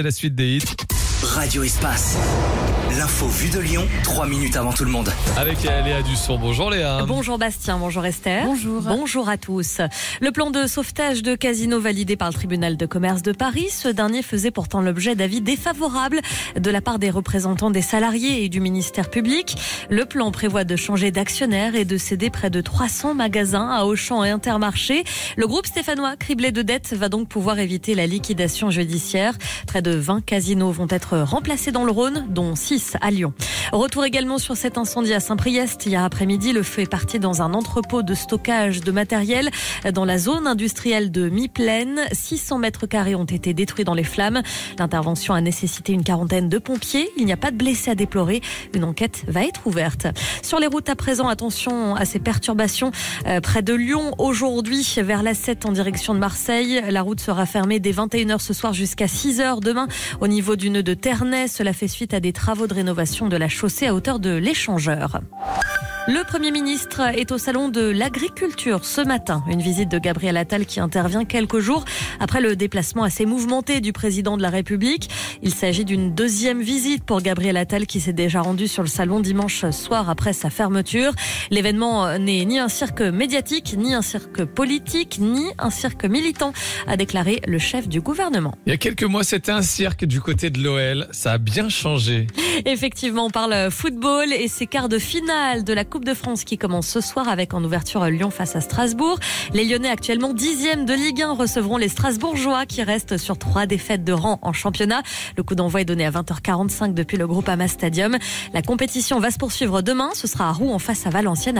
C'est la suite des hits. Radio Espace. L'info vue de Lyon, 3 minutes avant tout le monde. Avec Léa Dusson. Bonjour Léa. Bonjour Bastien, bonjour Esther. Bonjour. Bonjour à tous. Le plan de sauvetage de Casino validé par le tribunal de commerce de Paris, ce dernier faisait pourtant l'objet d'avis défavorables de la part des représentants des salariés et du ministère public. Le plan prévoit de changer d'actionnaire et de céder près de 300 magasins à Auchan et Intermarché. Le groupe stéphanois, criblé de dettes, va donc pouvoir éviter la liquidation judiciaire. Près de 20 casinos vont être remplacés dans le Rhône, dont 6 à Lyon. Retour également sur cet incendie à Saint-Priest. Hier après-midi, le feu est parti dans un entrepôt de stockage de matériel dans la zone industrielle de Mi-Plaine. 600 mètres carrés ont été détruits dans les flammes. L'intervention a nécessité une quarantaine de pompiers. Il n'y a pas de blessés à déplorer. Une enquête va être ouverte. Sur les routes à présent, attention à ces perturbations euh, près de Lyon. Aujourd'hui, vers la 7 en direction de Marseille, la route sera fermée dès 21h ce soir jusqu'à 6h demain au niveau du nœud de Ternay. Cela fait suite à des travaux de rénovation de la chaussée à hauteur de l'échangeur. Le Premier ministre est au salon de l'agriculture ce matin. Une visite de Gabriel Attal qui intervient quelques jours après le déplacement assez mouvementé du président de la République. Il s'agit d'une deuxième visite pour Gabriel Attal qui s'est déjà rendu sur le salon dimanche soir après sa fermeture. L'événement n'est ni un cirque médiatique, ni un cirque politique, ni un cirque militant, a déclaré le chef du gouvernement. Il y a quelques mois, c'était un cirque du côté de l'OL. Ça a bien changé. Effectivement, on parle football et ses quarts de finale de la Coupe de France qui commence ce soir avec en ouverture Lyon face à Strasbourg. Les Lyonnais actuellement dixième de Ligue 1 recevront les Strasbourgeois qui restent sur trois défaites de rang en championnat. Le coup d'envoi est donné à 20h45 depuis le groupe Ama Stadium. La compétition va se poursuivre demain. Ce sera à Rouen en face à Valenciennes.